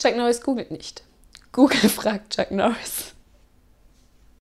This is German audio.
Chuck Norris googelt nicht. Google fragt Chuck Norris.